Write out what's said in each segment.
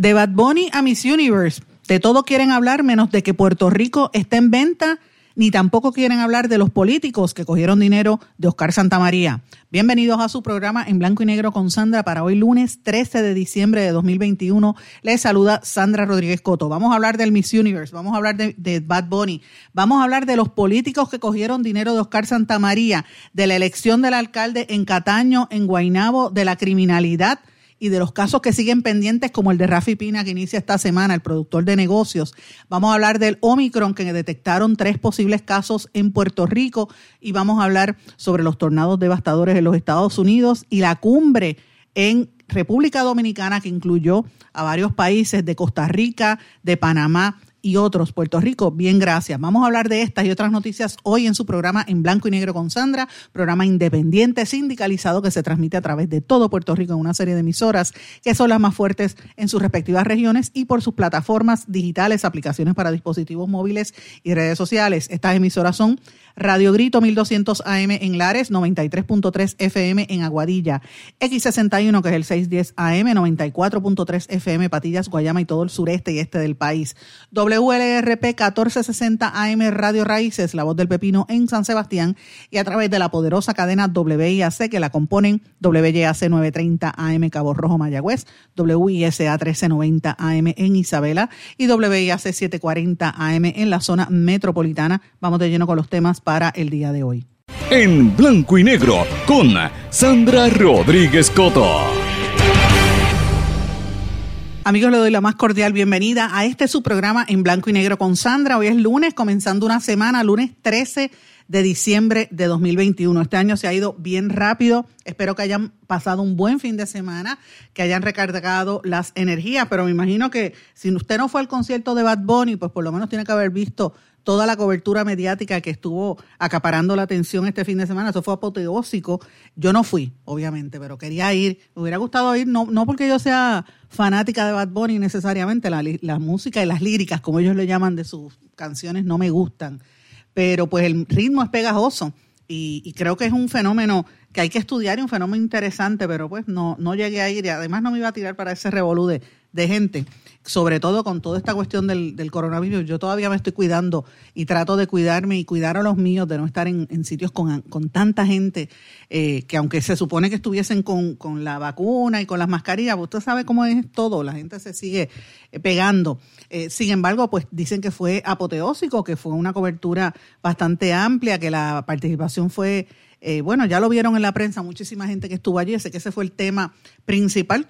De Bad Bunny a Miss Universe, de todo quieren hablar menos de que Puerto Rico está en venta, ni tampoco quieren hablar de los políticos que cogieron dinero de Oscar Santamaría. Bienvenidos a su programa en blanco y negro con Sandra para hoy lunes 13 de diciembre de 2021. Les saluda Sandra Rodríguez Coto. Vamos a hablar del Miss Universe, vamos a hablar de, Bad Bunny, vamos a hablar de los políticos que cogieron dinero de Oscar Santamaría, de la elección del alcalde en Cataño, en Guainabo, de la criminalidad y de los casos que siguen pendientes, como el de Rafi Pina, que inicia esta semana, el productor de negocios. Vamos a hablar del Omicron, que detectaron tres posibles casos en Puerto Rico, y vamos a hablar sobre los tornados devastadores en los Estados Unidos y la cumbre en República Dominicana, que incluyó a varios países de Costa Rica, de Panamá y otros. Puerto Rico, bien, gracias. Vamos a hablar de estas y otras noticias hoy en su programa En Blanco y Negro con Sandra, programa independiente, sindicalizado que se transmite a través de todo Puerto Rico en una serie de emisoras que son las más fuertes en sus respectivas regiones y por sus plataformas digitales, aplicaciones para dispositivos móviles y redes sociales. Estas emisoras son Radio Grito 1200 AM en Lares, 93.3 FM en Aguadilla, X61 que es el 610 AM, 94.3 FM Patillas, Guayama y todo el sureste y este del país. WLRP 1460 AM Radio Raíces, La Voz del Pepino en San Sebastián y a través de la poderosa cadena WIAC que la componen WYAC 930 AM Cabo Rojo Mayagüez, WISA 1390 AM en Isabela y WIAC 740 AM en la zona metropolitana. Vamos de lleno con los temas para el día de hoy. En blanco y negro con Sandra Rodríguez Coto. Amigos, le doy la más cordial bienvenida a este su programa en blanco y negro con Sandra. Hoy es lunes, comenzando una semana, lunes 13 de diciembre de 2021. Este año se ha ido bien rápido. Espero que hayan pasado un buen fin de semana, que hayan recargado las energías, pero me imagino que si usted no fue al concierto de Bad Bunny, pues por lo menos tiene que haber visto toda la cobertura mediática que estuvo acaparando la atención este fin de semana. Eso fue apoteósico. Yo no fui, obviamente, pero quería ir. Me hubiera gustado ir, no, no porque yo sea fanática de Bad Bunny necesariamente, la, la música y las líricas, como ellos le llaman de sus canciones, no me gustan. Pero pues el ritmo es pegajoso y, y creo que es un fenómeno que hay que estudiar y un fenómeno interesante, pero pues no, no llegué a ir y además no me iba a tirar para ese revolú de, de gente sobre todo con toda esta cuestión del, del, coronavirus, yo todavía me estoy cuidando y trato de cuidarme y cuidar a los míos, de no estar en, sitios con, con, tanta gente eh, que aunque se supone que estuviesen con, con, la vacuna y con las mascarillas, usted sabe cómo es todo, la gente se sigue eh, pegando. Eh, sin embargo, pues dicen que fue apoteósico, que fue una cobertura bastante amplia, que la participación fue, eh, bueno, ya lo vieron en la prensa, muchísima gente que estuvo allí, sé que ese fue el tema principal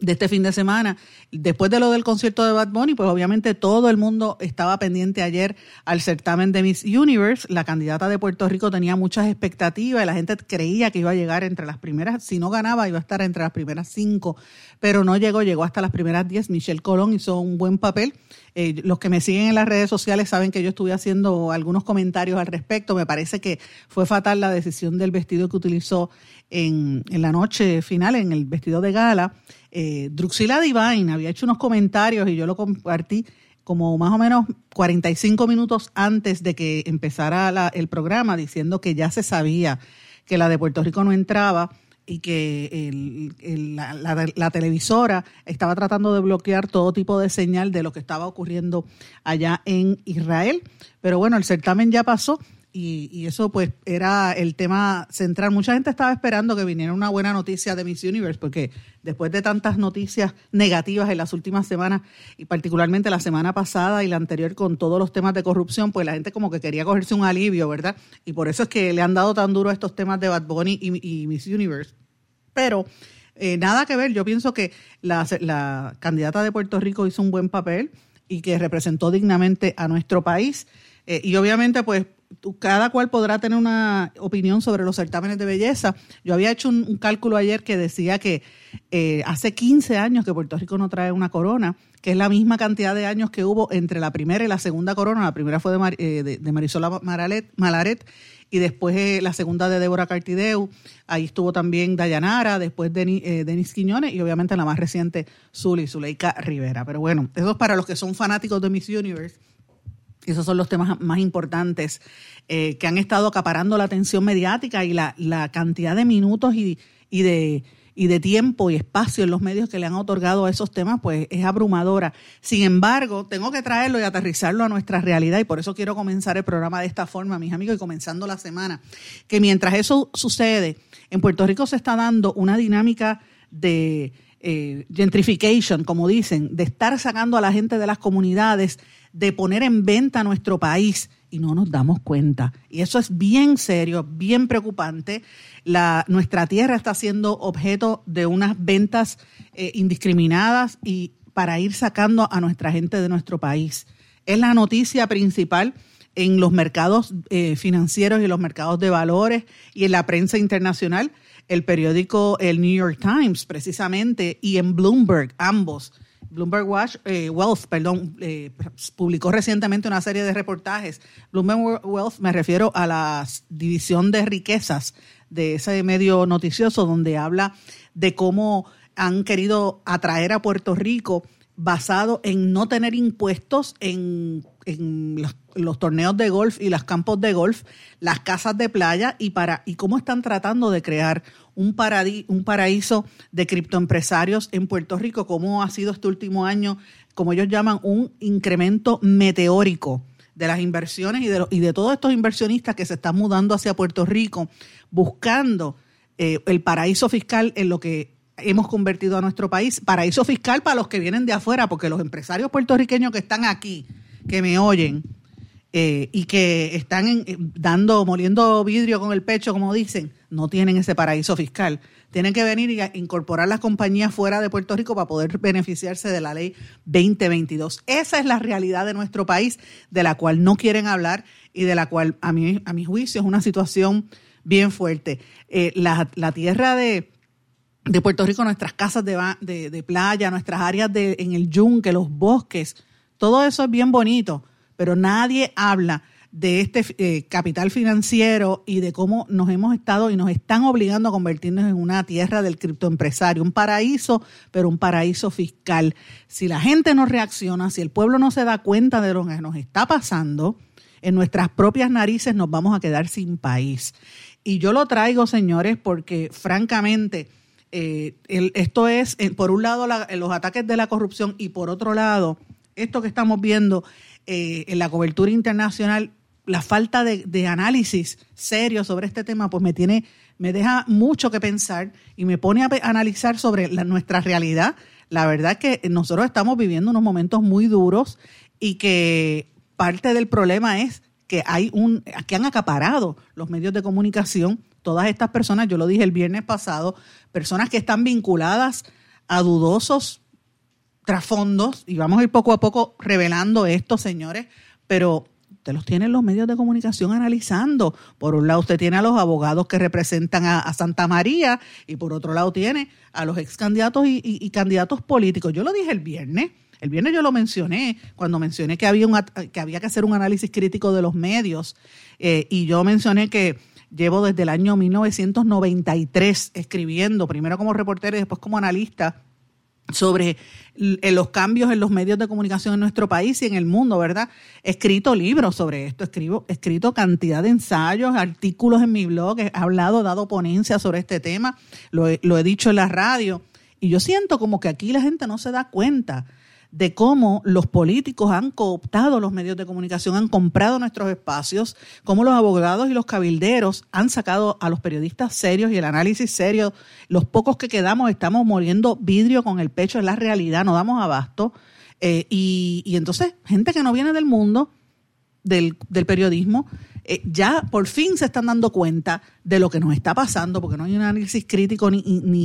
de este fin de semana. Después de lo del concierto de Bad Bunny, pues obviamente todo el mundo estaba pendiente ayer al certamen de Miss Universe. La candidata de Puerto Rico tenía muchas expectativas y la gente creía que iba a llegar entre las primeras, si no ganaba, iba a estar entre las primeras cinco, pero no llegó, llegó hasta las primeras diez. Michelle Colón hizo un buen papel. Eh, los que me siguen en las redes sociales saben que yo estuve haciendo algunos comentarios al respecto. Me parece que fue fatal la decisión del vestido que utilizó en, en la noche final, en el vestido de gala. Eh, Druxila Divine había hecho unos comentarios y yo lo compartí como más o menos 45 minutos antes de que empezara la, el programa, diciendo que ya se sabía que la de Puerto Rico no entraba y que el, la, la, la, televisora estaba tratando de bloquear todo tipo de señal de lo que estaba ocurriendo allá en Israel. Pero bueno, el certamen ya pasó y, eso pues era el tema central. Mucha gente estaba esperando que viniera una buena noticia de Miss Universe, porque después de tantas noticias negativas en las últimas semanas, y particularmente la semana pasada y la anterior con todos los temas de corrupción, pues la gente como que quería cogerse un alivio, ¿verdad? Y por eso es que le han dado tan duro estos temas de Bad Bunny y, Miss Universe. Pero eh, nada que ver, yo pienso que la, la candidata de Puerto Rico hizo un buen papel y que representó dignamente a nuestro país. Eh, y obviamente, pues cada cual podrá tener una opinión sobre los certámenes de belleza. Yo había hecho un, cálculo ayer que decía que eh, hace 15 años que Puerto Rico no trae una corona, que es la misma cantidad de años que hubo entre la primera y la segunda corona. La primera fue de, eh, de, Marisola Malaret y después eh, la segunda de Débora Cartideu. Ahí estuvo también Dayanara, después Denis, Quiñones y obviamente la más reciente Zuli, Zuleika Rivera. Pero bueno, eso es para los que son fanáticos de Miss Universe esos son los temas más importantes eh, que han estado acaparando la atención mediática y la, cantidad de minutos y, de, y de tiempo y espacio en los medios que le han otorgado a esos temas, pues es abrumadora. Sin embargo, tengo que traerlo y aterrizarlo a nuestra realidad y por eso quiero comenzar el programa de esta forma, mis amigos, y comenzando la semana, que mientras eso sucede, en Puerto Rico se está dando una dinámica de eh, gentrification, como dicen, de estar sacando a la gente de las comunidades, de poner en venta nuestro país y no nos damos cuenta. Y eso es bien serio, bien preocupante. La, nuestra tierra está siendo objeto de unas ventas eh, indiscriminadas y para ir sacando a nuestra gente de nuestro país. Es la noticia principal en los mercados eh, financieros y los mercados de valores y en la prensa internacional. El periódico, el New York Times, precisamente, y en Bloomberg, ambos Bloomberg Watch, eh, Wealth, perdón, eh, publicó recientemente una serie de reportajes. Bloomberg Wealth me refiero a la división de riquezas de ese medio noticioso donde habla de cómo han querido atraer a Puerto Rico basado en no tener impuestos en, los, torneos de golf y los campos de golf, las casas de playa y para y cómo están tratando de crear un, un paraíso de criptoempresarios en Puerto Rico, cómo ha sido este último año, como ellos llaman, un incremento meteórico de las inversiones y de, y de todos estos inversionistas que se están mudando hacia Puerto Rico buscando eh, el paraíso fiscal en lo que hemos convertido a nuestro país. Paraíso fiscal para los que vienen de afuera, porque los empresarios puertorriqueños que están aquí, que me oyen eh, y que están eh, dando, moliendo vidrio con el pecho, como dicen, no tienen ese paraíso fiscal. Tienen que venir y incorporar las compañías fuera de Puerto Rico para poder beneficiarse de la ley 2022. Esa es la realidad de nuestro país, de la cual no quieren hablar y de la cual, a mi, a mi juicio, es una situación bien fuerte. Eh, la, la tierra de, de Puerto Rico, nuestras casas de, de, playa, nuestras áreas de, en el yunque, los bosques, todo eso es bien bonito, pero nadie habla de este eh, capital financiero y de cómo nos hemos estado y nos están obligando a convertirnos en una tierra del criptoempresario, un paraíso, pero un paraíso fiscal. Si la gente no reacciona, si el pueblo no se da cuenta de lo que nos está pasando, en nuestras propias narices nos vamos a quedar sin país. Y yo lo traigo, señores, porque francamente eh, esto es, por un lado, los ataques de la corrupción y por otro lado, esto que estamos viendo eh, en la cobertura internacional, la falta de, análisis serio sobre este tema, pues me tiene, me deja mucho que pensar y me pone a analizar sobre nuestra realidad. La verdad es que nosotros estamos viviendo unos momentos muy duros y que parte del problema es que hay un, que han acaparado los medios de comunicación todas estas personas, yo lo dije el viernes pasado, personas que están vinculadas a dudosos trasfondos, y vamos a ir poco a poco revelando esto, señores, pero usted los tiene los medios de comunicación analizando. Por un lado, usted tiene a los abogados que representan a, Santa María, y por otro lado, tiene a los ex candidatos y, candidatos políticos. Yo lo dije el viernes. El viernes yo lo mencioné cuando mencioné que había, un, que, hacer un análisis crítico de los medios eh, y yo mencioné que Llevo desde el año 1993 escribiendo, primero como reportero y después como analista, sobre los cambios en los medios de comunicación en nuestro país y en el mundo, ¿verdad? He escrito libros sobre esto, escribo, he escrito cantidad de ensayos, artículos en mi blog, he hablado, dado ponencias sobre este tema, lo lo he dicho en la radio. Y yo siento como que aquí la gente no se da cuenta de cómo los políticos han cooptado los medios de comunicación, han comprado nuestros espacios, cómo los abogados y los cabilderos han sacado a los periodistas serios y el análisis serio. Los pocos que quedamos estamos muriendo vidrio con el pecho, es la realidad, no damos abasto. Eh, y, y entonces, gente que no viene del mundo del, del periodismo, eh, ya por fin se están dando cuenta de lo que nos está pasando, porque no hay un análisis crítico ni,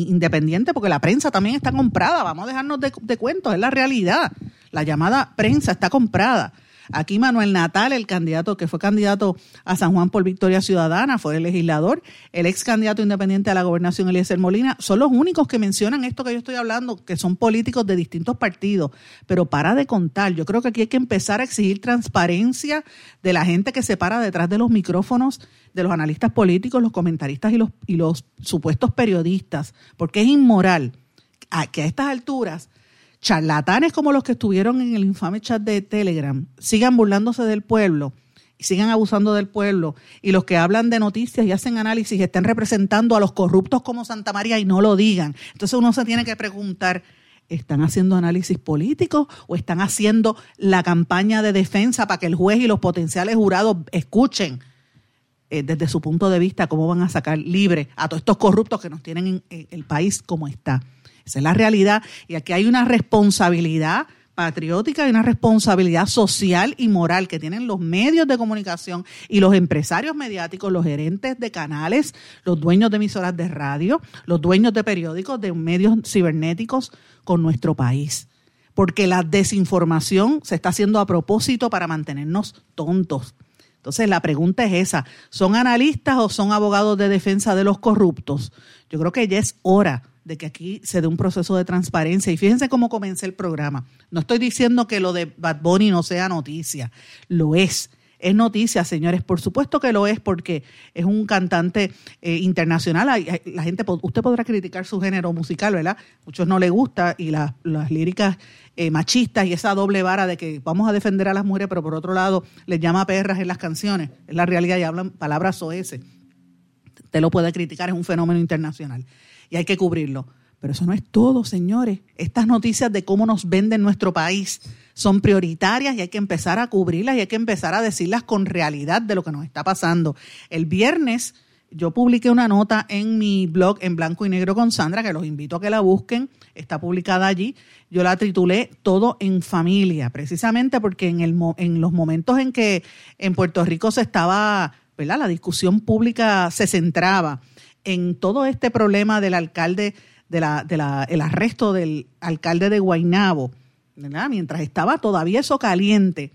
independiente, porque la prensa también está comprada, vamos a dejarnos de, cuentos, es la realidad. La llamada prensa está comprada. Aquí Manuel Natal, el candidato que fue candidato a San Juan por Victoria Ciudadana, fue el legislador, el ex candidato independiente a la gobernación Eliezer Molina, son los únicos que mencionan esto que yo estoy hablando, que son políticos de distintos partidos. Pero para de contar, yo creo que aquí hay que empezar a exigir transparencia de la gente que se para detrás de los micrófonos, de los analistas políticos, los comentaristas y los, y los supuestos periodistas, porque es inmoral que a estas alturas charlatanes como los que estuvieron en el infame chat de Telegram sigan burlándose del pueblo y sigan abusando del pueblo y los que hablan de noticias y hacen análisis estén representando a los corruptos como Santa María y no lo digan. Entonces uno se tiene que preguntar, ¿están haciendo análisis políticos o están haciendo la campaña de defensa para que el juez y los potenciales jurados escuchen eh, desde su punto de vista cómo van a sacar libre a todos estos corruptos que nos tienen en el país como está? Esa es la realidad. Y aquí hay una responsabilidad patriótica y una responsabilidad social y moral que tienen los medios de comunicación y los empresarios mediáticos, los gerentes de canales, los dueños de emisoras de radio, los dueños de periódicos, de medios cibernéticos con nuestro país. Porque la desinformación se está haciendo a propósito para mantenernos tontos. Entonces la pregunta es esa, ¿son analistas o son abogados de defensa de los corruptos? Yo creo que ya es hora de que aquí se dé un proceso de transparencia. Y fíjense cómo comencé el programa. No estoy diciendo que lo de Bad Bunny no sea noticia, lo es. Es noticia, señores, por supuesto que lo es porque es un cantante eh, internacional. La gente, usted podrá criticar su género musical, ¿verdad? Muchos no le gusta y las líricas eh, machistas y esa doble vara de que vamos a defender a las mujeres, pero por otro lado les llama perras en las canciones. Es la realidad y hablan palabras OS. Usted lo puede criticar, es un fenómeno internacional y hay que cubrirlo. Pero eso no es todo, señores. Estas noticias de cómo nos venden nuestro país son prioritarias y hay que empezar a cubrirlas y hay que empezar a decirlas con realidad de lo que nos está pasando. El viernes yo publiqué una nota en mi blog en blanco y negro con Sandra, que los invito a que la busquen, está publicada allí. Yo la titulé Todo en familia, precisamente porque en, el, en los momentos en que en Puerto Rico se estaba, ¿verdad? La discusión pública se centraba en todo este problema del alcalde, de la, de la, el arresto del alcalde de Guaynabo, mientras estaba todavía eso caliente,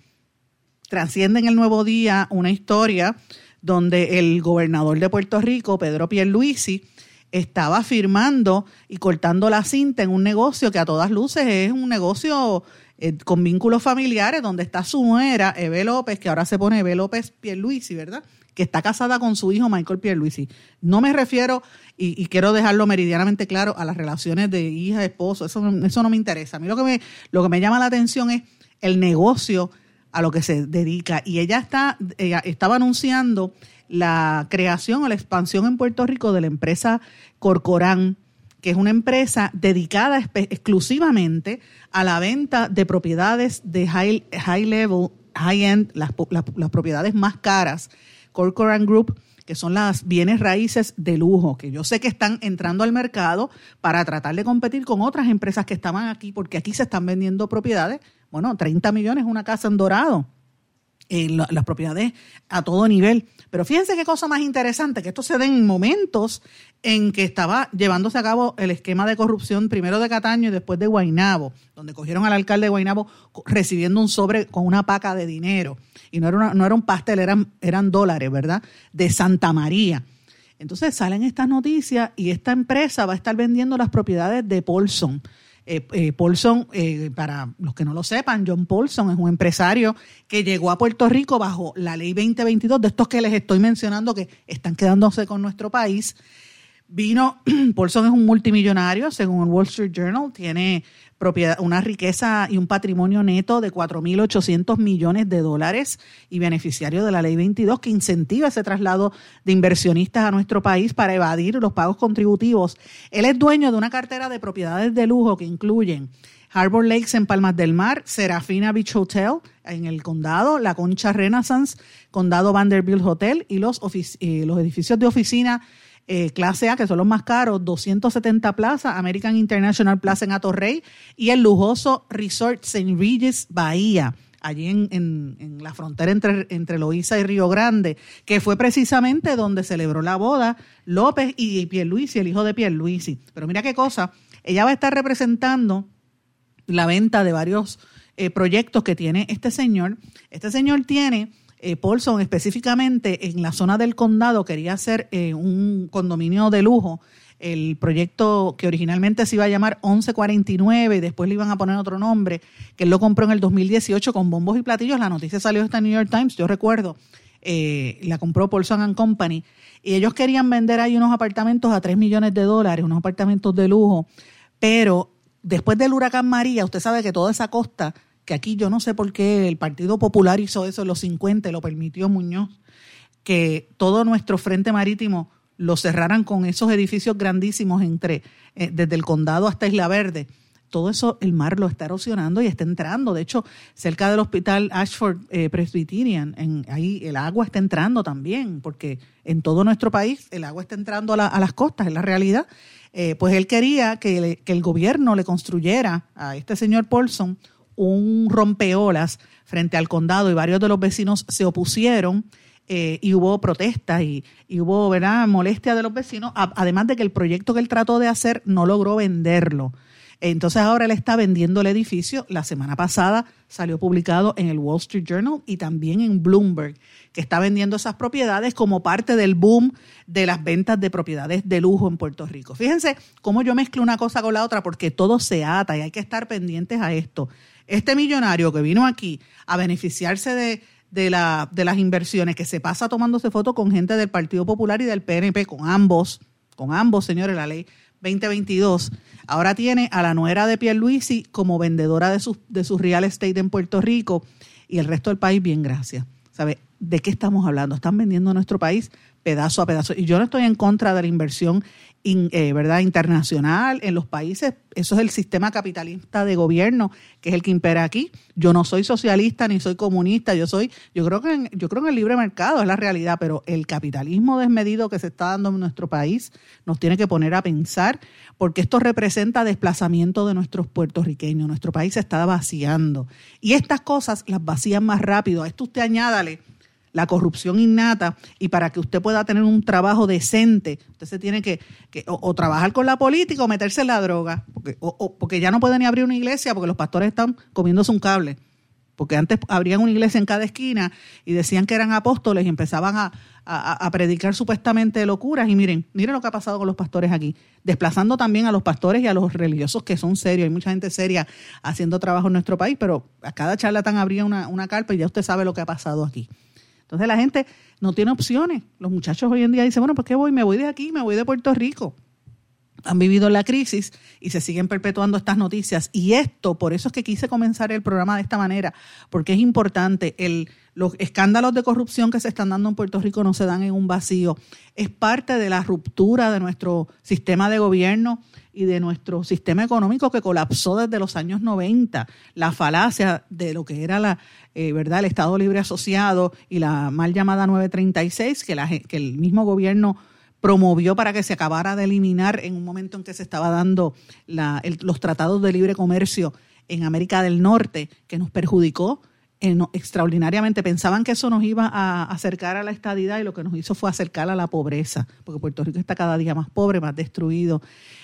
trasciende en el nuevo día una historia donde el gobernador de Puerto Rico, Pedro Pierluisi, estaba firmando y cortando la cinta en un negocio que a todas luces es un negocio eh, con vínculos familiares, donde está su nuera, Eve López, que ahora se pone Eve López Pierluisi, ¿verdad? Que está casada con su hijo Michael Pierluisi. No me refiero, y, quiero dejarlo meridianamente claro, a las relaciones de hija, esposo, eso, eso no me interesa. A mí lo que me, lo que me llama la atención es el negocio a lo que se dedica. Y ella, está, estaba anunciando la creación o la expansión en Puerto Rico de la empresa Corcoran, que es una empresa dedicada exclusivamente a la venta de propiedades de high, high level, high end, las propiedades más caras Corcoran Group, que son las bienes raíces de lujo, que yo sé que están entrando al mercado para tratar de competir con otras empresas que estaban aquí, porque aquí se están vendiendo propiedades. Bueno, 30 millones una casa en Dorado las propiedades a todo nivel. Pero fíjense qué cosa más interesante, que esto se da en momentos en que estaba llevándose a cabo el esquema de corrupción primero de Cataño y después de Guainabo, donde cogieron al alcalde de Guainabo recibiendo un sobre con una paca de dinero. Y no era, no era un pastel, eran, eran dólares, ¿verdad? De Santa María. Entonces salen estas noticias y esta empresa va a estar vendiendo las propiedades de Paulson eh, eh, Paulson, eh, para los que no lo sepan, John Paulson es un empresario que llegó a Puerto Rico bajo la ley 2022, de estos que les estoy mencionando que están quedándose con nuestro país. Vino, Paulson es un multimillonario, según el Wall Street Journal, tiene propiedad, una riqueza y un patrimonio neto de 4.800 millones de dólares y beneficiario de la Ley 22 que incentiva ese traslado de inversionistas a nuestro país para evadir los pagos contributivos. Él es dueño de una cartera de propiedades de lujo que incluyen Harbor Lakes en Palmas del Mar, Serafina Beach Hotel en el condado, la Concha Renaissance, Condado Vanderbilt Hotel y los, eh, los edificios de oficina eh, clase A, que son los más caros, 270 plazas, American International Plaza en Atorrey y el lujoso Resort St. Regis Bahía, allí en, la frontera entre, entre y Río Grande, que fue precisamente donde celebró la boda López y Pierluisi, el hijo de Pierluisi. Pero mira qué cosa, ella va a estar representando la venta de varios eh, proyectos que tiene este señor. Este señor tiene, eh, Paulson específicamente en la zona del condado, quería hacer eh, un condominio de lujo. El proyecto que originalmente se iba a llamar 1149 y después le iban a poner otro nombre, que él lo compró en el 2018 con bombos y platillos. La noticia salió esta New York Times, yo recuerdo. la compró Paulson and Company y ellos querían vender ahí unos apartamentos a 3 millones de dólares, unos apartamentos de lujo, pero después del huracán María, usted sabe que toda esa costa, que aquí yo no sé por qué el Partido Popular hizo eso en los 50, lo permitió Muñoz, que todo nuestro frente marítimo lo cerraran con esos edificios grandísimos entre eh, desde el condado hasta Isla Verde. Todo eso el mar lo está erosionando y está entrando. De hecho, cerca del hospital Ashford eh, Presbyterian, ahí el agua está entrando también, porque en todo nuestro país el agua está entrando a, las costas, es la realidad. Eh, pues él quería que, el gobierno le construyera a este señor Paulson un rompeolas frente al condado y varios de los vecinos se opusieron eh, y hubo protestas y, hubo ¿verdad? molestia de los vecinos, además de que el proyecto que él trató de hacer no logró venderlo. Entonces ahora él está vendiendo el edificio. La semana pasada salió publicado en el Wall Street Journal y también en Bloomberg, que está vendiendo esas propiedades como parte del boom de las ventas de propiedades de lujo en Puerto Rico. Fíjense cómo yo mezclo una cosa con la otra porque todo se ata y hay que estar pendientes a esto. Este millonario que vino aquí a beneficiarse de, de, la, de las inversiones, que se pasa tomándose fotos con gente del Partido Popular y del PNP, con ambos, con ambos, señores, la ley 2022. Ahora tiene a la nuera de Pierluisi como vendedora de sus de su real estate en Puerto Rico y el resto del país, bien, gracias. ¿Sabe? ¿De qué estamos hablando? Están vendiendo nuestro país pedazo a pedazo. Y yo no estoy en contra de la inversión eh, ¿verdad? internacional en los países. Eso es el sistema capitalista de gobierno que es el que impera aquí. Yo no soy socialista ni soy comunista. Yo soy, yo creo que yo creo en el libre mercado es la realidad, pero el capitalismo desmedido que se está dando en nuestro país nos tiene que poner a pensar porque esto representa desplazamiento de nuestros puertorriqueños. Nuestro país se está vaciando y estas cosas las vacían más rápido. A esto usted añádale la corrupción innata y para que usted pueda tener un trabajo decente, usted se tiene que, o, trabajar con la política o meterse en la droga, porque, o, porque ya no puede ni abrir una iglesia porque los pastores están comiéndose un cable. Porque antes abrían una iglesia en cada esquina y decían que eran apóstoles y empezaban a, a, predicar supuestamente locuras. Y miren, miren lo que ha pasado con los pastores aquí, desplazando también a los pastores y a los religiosos que son serios. Hay mucha gente seria haciendo trabajo en nuestro país, pero a cada charlatán abría una, una carpa y ya usted sabe lo que ha pasado aquí. Entonces la gente no tiene opciones. Los muchachos hoy en día dicen, bueno, pues ¿qué voy? Me voy de aquí, me voy de Puerto Rico. Han vivido la crisis y se siguen perpetuando estas noticias. Y esto, por eso es que quise comenzar el programa de esta manera, porque es importante. El, los escándalos de corrupción que se están dando en Puerto Rico no se dan en un vacío. Es parte de la ruptura de nuestro sistema de gobierno y de nuestro sistema económico que colapsó desde los años 90. La falacia de lo que era la, eh, ¿verdad? el Estado Libre Asociado y la mal llamada 936, que, la, que el mismo gobierno promovió para que se acabara de eliminar en un momento en que se estaba dando la, los tratados de libre comercio en América del Norte, que nos perjudicó extraordinariamente. Pensaban que eso nos iba a acercar a la estadidad y lo que nos hizo fue acercar a la pobreza, porque Puerto Rico está cada día más pobre, más destruido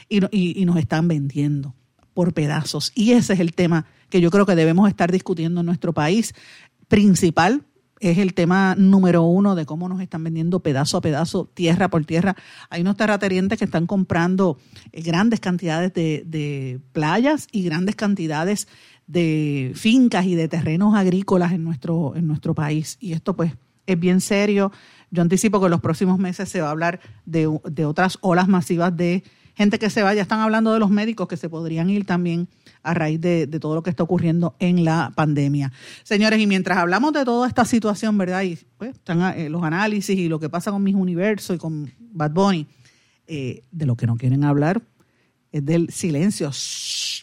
y, y, y nos están vendiendo por pedazos. Y ese es el tema que yo creo que debemos estar discutiendo en nuestro país. Principal es el tema número uno de cómo nos están vendiendo pedazo a pedazo, tierra por tierra. Hay unos terratenientes que están comprando eh, grandes cantidades de, de playas y grandes cantidades de fincas y de terrenos agrícolas en nuestro, en nuestro país. Y esto pues es bien serio. Yo anticipo que en los próximos meses se va a hablar de, de otras olas masivas de gente que se va. Ya están hablando de los médicos que se podrían ir también a raíz de, todo lo que está ocurriendo en la pandemia. Señores, y mientras hablamos de toda esta situación, ¿verdad? Y pues, están eh, los análisis y lo que pasa con mis universos y con Bad Bunny, eh, de lo que no quieren hablar es del silencio.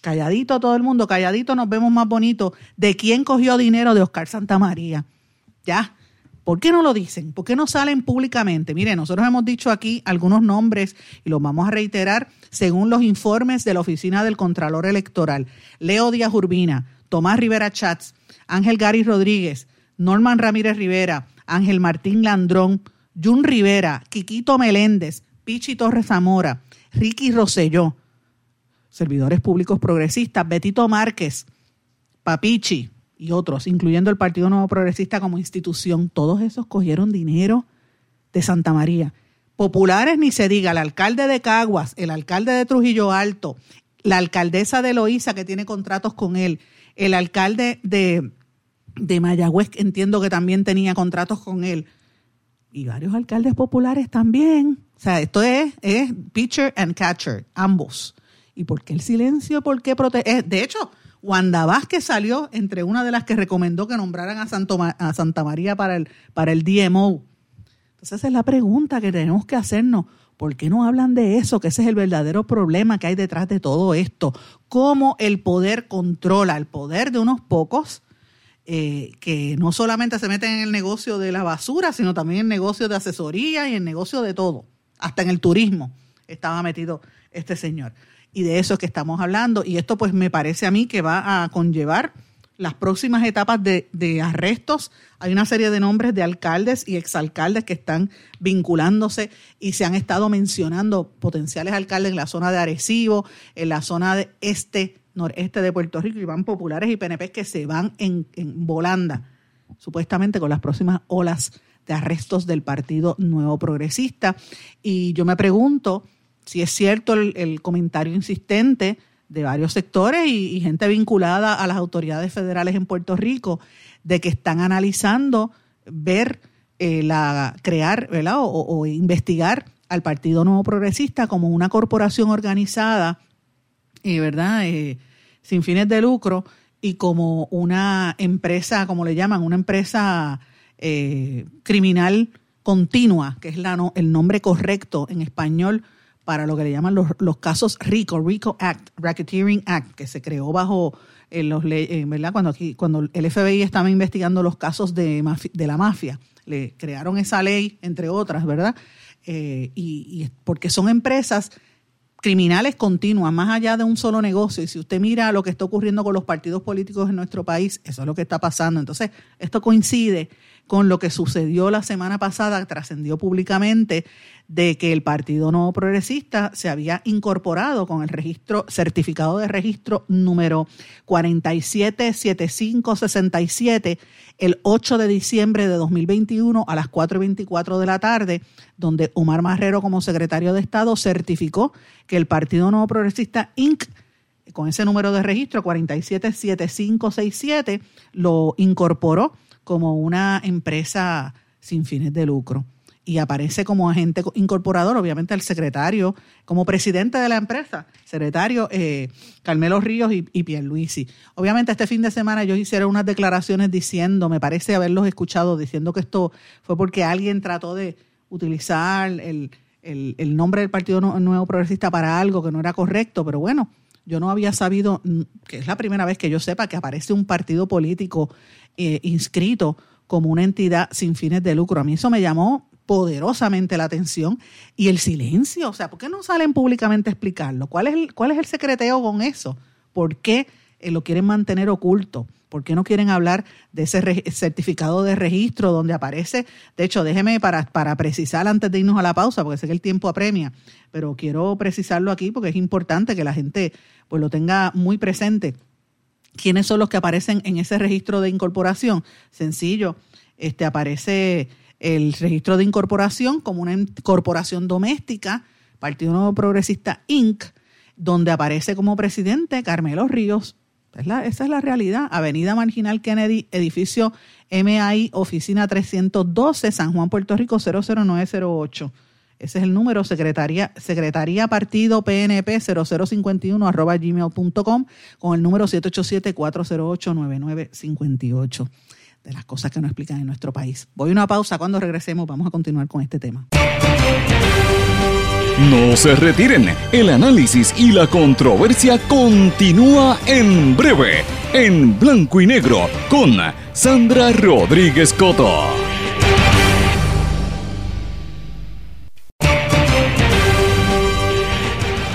calladito todo el mundo, calladito nos vemos más bonito. ¿De quién cogió dinero de Oscar Santamaría? Ya. ¿Por qué no lo dicen? ¿Por qué no salen públicamente? Mire, nosotros hemos dicho aquí algunos nombres y los vamos a reiterar según los informes de la Oficina del Contralor Electoral. Leo Díaz Urbina, Tomás Rivera Chats, Ángel Gary Rodríguez, Norman Ramírez Rivera, Ángel Martín Landrón, Jun Rivera, Quiquito Meléndez, Pichi Torres Zamora, Ricky Rosselló, servidores públicos progresistas, Betito Márquez, Papichi y otros, incluyendo el Partido Nuevo Progresista como institución, todos esos cogieron dinero de Santa María. Populares ni se diga, el alcalde de Caguas, el alcalde de Trujillo Alto, la alcaldesa de Loíza que tiene contratos con él, el alcalde de, de Mayagüez, entiendo que también tenía contratos con él, y varios alcaldes populares también. O sea, esto es, es pitcher and catcher, ambos. ¿Y por qué el silencio? ¿Por qué proteger? De hecho, Wanda Vázquez salió entre una de las que recomendó que nombraran a, Santa María para el, para el DMO. Entonces esa es la pregunta que tenemos que hacernos. ¿Por qué no hablan de eso? Que ese es el verdadero problema que hay detrás de todo esto. Cómo el poder controla el poder de unos pocos eh, que no solamente se meten en el negocio de la basura, sino también en el negocio de asesoría y en el negocio de todo. Hasta en el turismo estaba metido este señor. Y de eso es que estamos hablando. Y esto pues me parece a mí que va a conllevar las próximas etapas de, arrestos. Hay una serie de nombres de alcaldes y exalcaldes que están vinculándose y se han estado mencionando potenciales alcaldes en la zona de Arecibo, en la zona de este noreste de Puerto Rico y van populares y PNP que se van en, volanda, supuestamente con las próximas olas de arrestos del Partido Nuevo Progresista. Y yo me pregunto si es cierto el, comentario insistente de varios sectores y, gente vinculada a las autoridades federales en Puerto Rico de que están analizando ver eh, la crear ¿verdad? O, investigar al Partido Nuevo Progresista como una corporación organizada y ¿verdad? Eh, sin fines de lucro y como una empresa, como le llaman, una empresa eh, criminal continua, que es la, el nombre correcto en español para lo que le llaman los, los casos RICO, RICO Act, Racketeering Act, que se creó bajo eh, los ¿verdad? Cuando, aquí, cuando el FBI estaba investigando los casos de, de la mafia, le crearon esa ley, entre otras, ¿verdad? y, y porque son empresas criminales continuas, más allá de un solo negocio. Y si usted mira lo que está ocurriendo con los partidos políticos en nuestro país, eso es lo que está pasando. Entonces, esto coincide con lo que sucedió la semana pasada, trascendió públicamente de que el Partido Nuevo Progresista se había incorporado con el registro, certificado de registro número 477567 el 8 de diciembre de 2021 a las 4.24 de la tarde, donde Omar Marrero como secretario de Estado certificó que el Partido Nuevo Progresista Inc., con ese número de registro 477567, lo incorporó como una empresa sin fines de lucro y aparece como agente incorporador, obviamente el secretario, como presidente de la empresa, secretario eh, Carmelo Ríos y, y Pierluisi. Obviamente este fin de semana ellos hicieron unas declaraciones diciendo, me parece haberlos escuchado, diciendo que esto fue porque alguien trató de utilizar el, nombre del Partido Nuevo Progresista para algo que no era correcto, pero bueno, yo no había sabido, mm, que es la primera vez que yo sepa que aparece un partido político eh, inscrito como una entidad sin fines de lucro. A mí eso me llamó poderosamente la atención y el silencio. O sea, ¿por qué no salen públicamente a explicarlo? ¿Cuál es el, cuál es el secreteo con eso? ¿Por qué eh, lo quieren mantener oculto? ¿Por qué no quieren hablar de ese certificado de registro donde aparece? De hecho, déjeme para, para precisar antes de irnos a la pausa, porque sé que el tiempo apremia, pero quiero precisarlo aquí porque es importante que la gente pues, lo tenga muy presente. ¿Quiénes son los que aparecen en ese registro de incorporación? Sencillo, este aparece el registro de incorporación como una corporación doméstica, Partido Nuevo Progresista Inc., donde aparece como presidente Carmelo Ríos. esa es la realidad. Avenida Marginal Kennedy, edificio MAI, oficina 312, San Juan, Puerto Rico, 00908. Ese es el número, secretaría, secretaría partido PNP 0051 arroba gmail.com con el número 787-408-9958 de las cosas que nos explican en nuestro país. Voy a una pausa, cuando regresemos vamos a continuar con este tema. No se retiren, el análisis y la controversia continúa en breve, en blanco y negro, con Sandra Rodríguez Coto.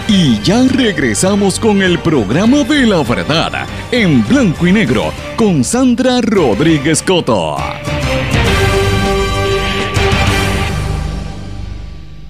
Y ya regresamos con el programa de la verdad, en blanco y negro, con Sandra Rodríguez Coto.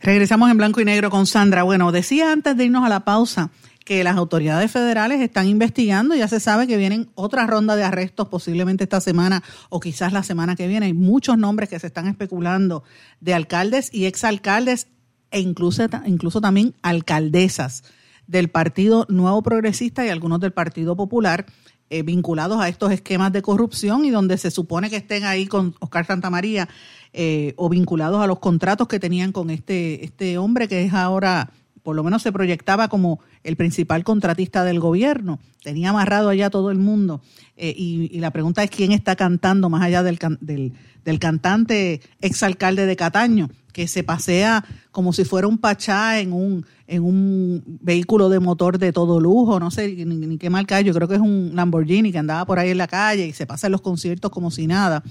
Regresamos en blanco y negro con Sandra. Bueno, decía antes de irnos a la pausa que las autoridades federales están investigando. Ya se sabe que vienen otra ronda de arrestos posiblemente esta semana o quizás la semana que viene. Hay muchos nombres que se están especulando de alcaldes y exalcaldes e incluso, incluso también alcaldesas del Partido Nuevo Progresista y algunos del Partido Popular eh, vinculados a estos esquemas de corrupción y donde se supone que estén ahí con Oscar Santamaría eh, o vinculados a los contratos que tenían con este, este hombre que es ahora por lo menos se proyectaba como el principal contratista del gobierno, tenía amarrado allá todo el mundo. Eh, y, la pregunta es quién está cantando más allá del, del, del cantante exalcalde de Cataño, que se pasea como si fuera un pachá en un, en un vehículo de motor de todo lujo, no sé ni, qué marca yo creo que es un Lamborghini que andaba por ahí en la calle y se pasa en los conciertos como si nada,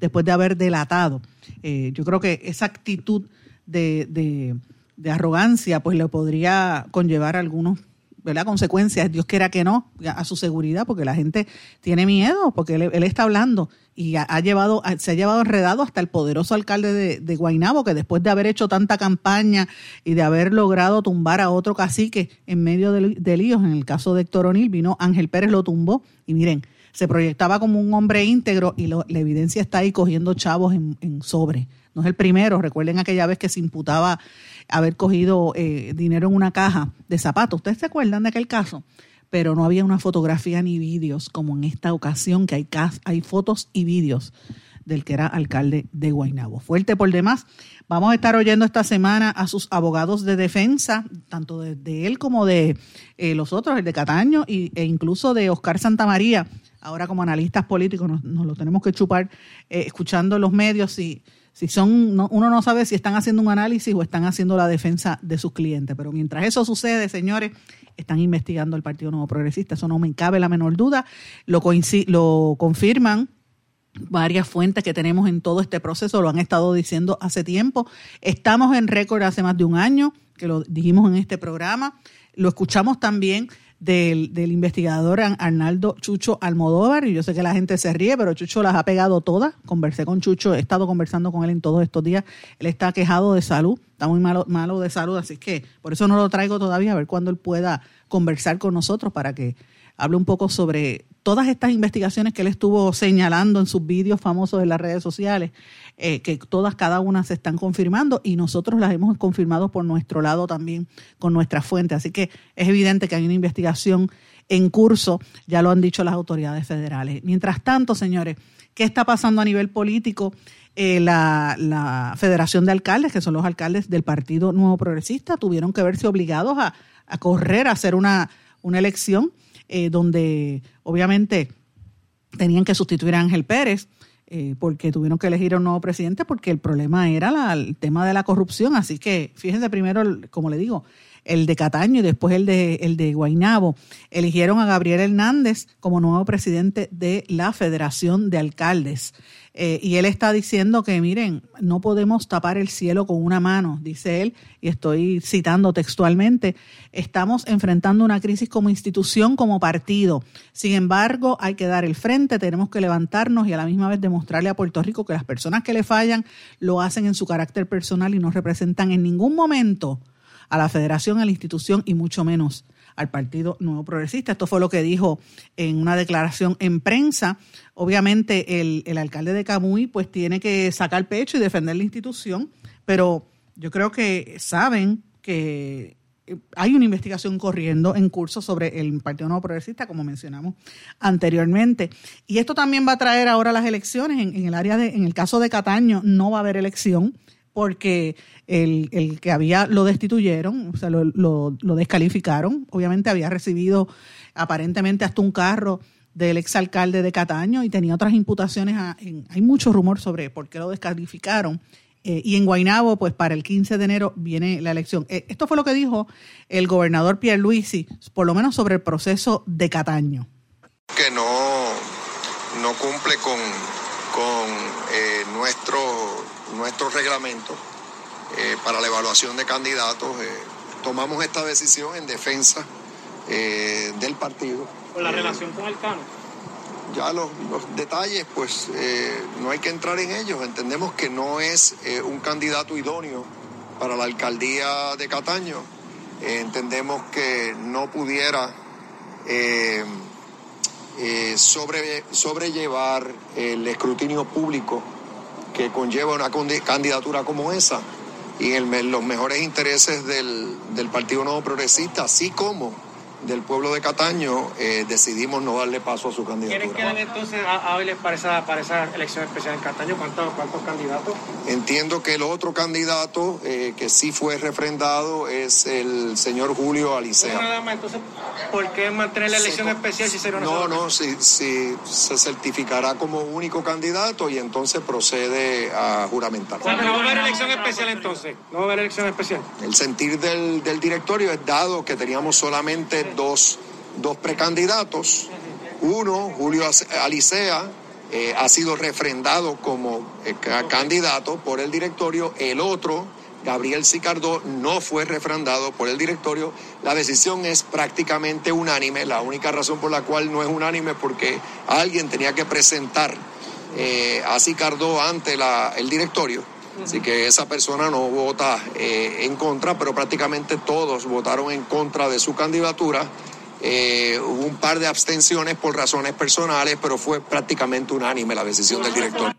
después de haber delatado. Eh, yo creo que esa actitud de arrogancia, pues le podría conllevar algunos ¿verdad? consecuencias, Dios quiera que no, a su seguridad, porque la gente tiene miedo, porque él, está hablando y ha, llevado, se ha llevado enredado hasta el poderoso alcalde de, de, Guaynabo, que después de haber hecho tanta campaña y de haber logrado tumbar a otro cacique en medio de, líos, en el caso de Héctor O'Neill, vino Ángel Pérez, lo tumbó, y miren, se proyectaba como un hombre íntegro y la evidencia está ahí cogiendo chavos en, en sobre. No es el primero, recuerden aquella vez que se imputaba haber cogido eh, dinero en una caja de zapatos. ¿Ustedes se acuerdan de aquel caso? Pero no había una fotografía ni vídeos como en esta ocasión, que hay, fotos y vídeos del que era alcalde de Guaynabo. Fuerte por demás. Vamos a estar oyendo esta semana a sus abogados de defensa, tanto de, él como de eh, los otros, el de Cataño y, e incluso de Oscar Santamaría. Ahora como analistas políticos nos, lo tenemos que chupar eh, escuchando los medios y si son, uno no sabe si están haciendo un análisis o están haciendo la defensa de sus clientes. Pero mientras eso sucede, señores, están investigando el Partido Nuevo Progresista. Eso no me cabe la menor duda. Lo, lo confirman varias fuentes que tenemos en todo este proceso, lo han estado diciendo hace tiempo. Estamos en récord hace más de un año, que lo dijimos en este programa. Lo escuchamos también del, del, investigador Arnaldo Chucho Almodóvar, y yo sé que la gente se ríe, pero Chucho las ha pegado todas. Conversé con Chucho, he estado conversando con él en todos estos días. Él está quejado de salud, está muy malo, malo de salud, así que por eso no lo traigo todavía, a ver cuándo él pueda conversar con nosotros para que hable un poco sobre todas estas investigaciones que él estuvo señalando en sus vídeos famosos en las redes sociales, eh, que todas, cada una se están confirmando y nosotros las hemos confirmado por nuestro lado también con nuestra fuente. Así que es evidente que hay una investigación en curso, ya lo han dicho las autoridades federales. Mientras tanto, señores, ¿qué está pasando a nivel político? Eh, la, Federación de Alcaldes, que son los alcaldes del Partido Nuevo Progresista, tuvieron que verse obligados a, correr a hacer una elección eh, donde obviamente tenían que sustituir a Ángel Pérez. Eh, porque tuvieron que elegir a un nuevo presidente porque el problema era el tema de la corrupción. Así que fíjense primero, como le digo, el de Cataño y después el de, el de Guainabo. Eligieron a Gabriel Hernández como nuevo presidente de la Federación de Alcaldes. Eh, y él está diciendo que, miren, no podemos tapar el cielo con una mano, dice él, y estoy citando textualmente, estamos enfrentando una crisis como institución, como partido. Sin embargo, hay que dar el frente, tenemos que levantarnos y a la misma vez demostrarle a Puerto Rico que las personas que le fallan lo hacen en su carácter personal y no representan en ningún momento a la federación, a la institución y mucho menos al Partido Nuevo Progresista. Esto fue lo que dijo en una declaración en prensa. Obviamente el, el alcalde de Camuy pues tiene que sacar pecho y defender la institución, pero yo creo que saben que hay una investigación corriendo en curso sobre el Partido Nuevo Progresista, como mencionamos anteriormente. Y esto también va a traer ahora las elecciones. En, el área de, en el caso de Cataño, no va a haber elección porque el, el, que había lo destituyeron, o sea, lo, lo, descalificaron. Obviamente había recibido aparentemente hasta un carro del exalcalde de Cataño y tenía otras imputaciones. hay mucho rumor sobre por qué lo descalificaron. Eh, y en Guainabo, pues para el 15 de enero viene la elección. Eh, esto fue lo que dijo el gobernador Pierre Luisi, por lo menos sobre el proceso de Cataño. Que no, no cumple con, con eh, nuestro reglamento eh, para la evaluación de candidatos. Tomamos esta decisión en defensa del partido. ¿Con la relación con el Cano? Ya los, detalles, pues no hay que entrar en ellos. Entendemos que no es un candidato idóneo para la alcaldía de Cataño. entendemos que no pudiera sobre, sobrellevar el escrutinio público que conlleva una candidatura como esa y en los mejores intereses del, del Partido Nuevo Progresista, así como del pueblo de Cataño, eh, decidimos no darle paso a su candidatura. ¿Quiénes quedan entonces hábiles para esa, para esa elección especial en Cataño? ¿Cuántos, cuántos candidatos? Entiendo que el otro candidato eh, que sí fue refrendado es el señor Julio Alicea. Entonces, ¿por qué mantener la elección especial si será una No, no, si, si se certificará como único candidato y entonces procede a juramentar. no va a haber elección especial entonces, no va a haber elección especial. El sentir del, del directorio es dado que teníamos solamente dos, dos precandidatos. Uno, Julio Alicea, eh, ha sido refrendado como eh, candidato por el directorio. El otro, Gabriel Sicardo, no fue refrendado por el directorio. La decisión es prácticamente unánime. La única razón por la cual no es unánime es porque alguien tenía que presentar eh, a Sicardo ante la, el directorio. Así que esa persona no vota eh, en contra, pero prácticamente todos votaron en contra de su candidatura. Eh, hubo un par de abstenciones por razones personales, pero fue prácticamente unánime la decisión del director.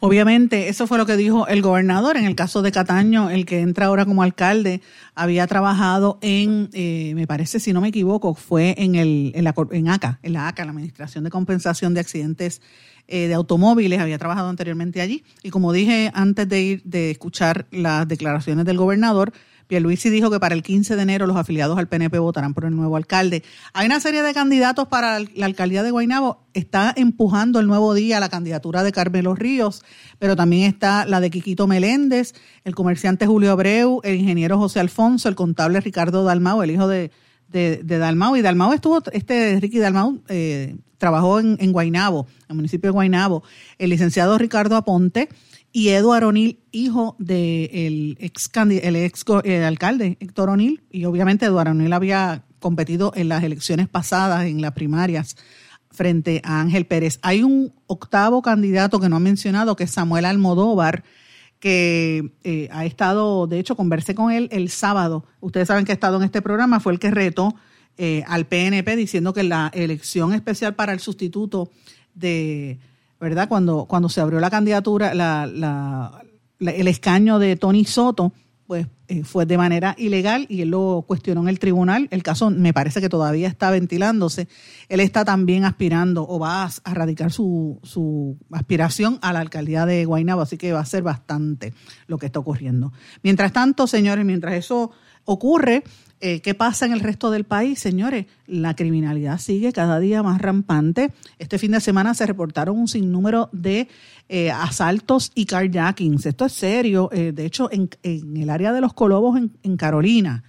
Obviamente, eso fue lo que dijo el gobernador. En el caso de Cataño, el que entra ahora como alcalde, había trabajado en, eh, me parece, si no me equivoco, fue en, el, en, la, en ACA, en la ACA, la Administración de Compensación de Accidentes eh, de automóviles, había trabajado anteriormente allí. Y como dije antes de ir de escuchar las declaraciones del gobernador, Pierluisi dijo que para el 15 de enero los afiliados al PNP votarán por el nuevo alcalde. Hay una serie de candidatos para la alcaldía de Guaynabo. Está empujando el nuevo día la candidatura de Carmelo Ríos, pero también está la de Quiquito Meléndez, el comerciante Julio Abreu, el ingeniero José Alfonso, el contable Ricardo Dalmau, el hijo de, Dalmau. Y Dalmau estuvo, este Ricky Dalmau, eh, trabajó en, en Guaynabo, en el municipio de Guaynabo, el licenciado Ricardo Aponte y Eduardo O'Neill, hijo del ex, el ex eh, alcalde Héctor O'Neill, y obviamente Eduardo O'Neill había competido en las elecciones pasadas, en las primarias, frente a Ángel Pérez. Hay un octavo candidato que no ha mencionado, que es Samuel Almodóvar, que eh, ha estado, de hecho, conversé con él el sábado. Ustedes saben que ha estado en este programa, fue el que retó eh, al PNP diciendo que la elección especial para el sustituto de, ¿verdad? Cuando, cuando se abrió la candidatura, la, el escaño de Tony Soto, pues eh, fue de manera ilegal y él lo cuestionó en el tribunal. El caso me parece que todavía está ventilándose. Él está también aspirando o va a, radicar su, su aspiración a la alcaldía de Guaynabo, así que va a ser bastante lo que está ocurriendo. Mientras tanto, señores, mientras eso ocurre, eh, ¿Qué pasa en el resto del país, señores? La criminalidad sigue cada día más rampante. Este fin de semana se reportaron un sinnúmero de eh, asaltos y carjackings. Esto es serio. De hecho, en, el área de los Colobos, en, Carolina,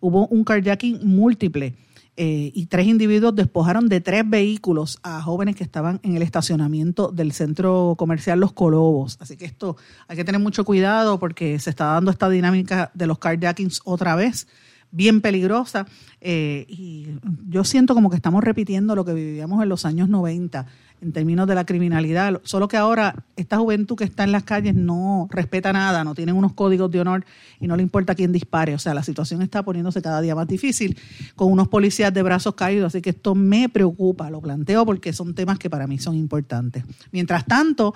hubo un carjacking múltiple. y tres individuos despojaron de tres vehículos a jóvenes que estaban en el estacionamiento del centro comercial Los Colobos. Así que esto hay que tener mucho cuidado porque se está dando esta dinámica de los carjackings otra vez bien peligrosa. Eh, y yo siento como que estamos repitiendo lo que vivíamos en los años 90 en términos de la criminalidad, solo que ahora esta juventud que está en las calles no respeta nada, no tienen unos códigos de honor y no le importa quién dispare. O sea, la situación está poniéndose cada día más difícil con unos policías de brazos caídos, así que esto me preocupa, lo planteo porque son temas que para mí son importantes. Mientras tanto,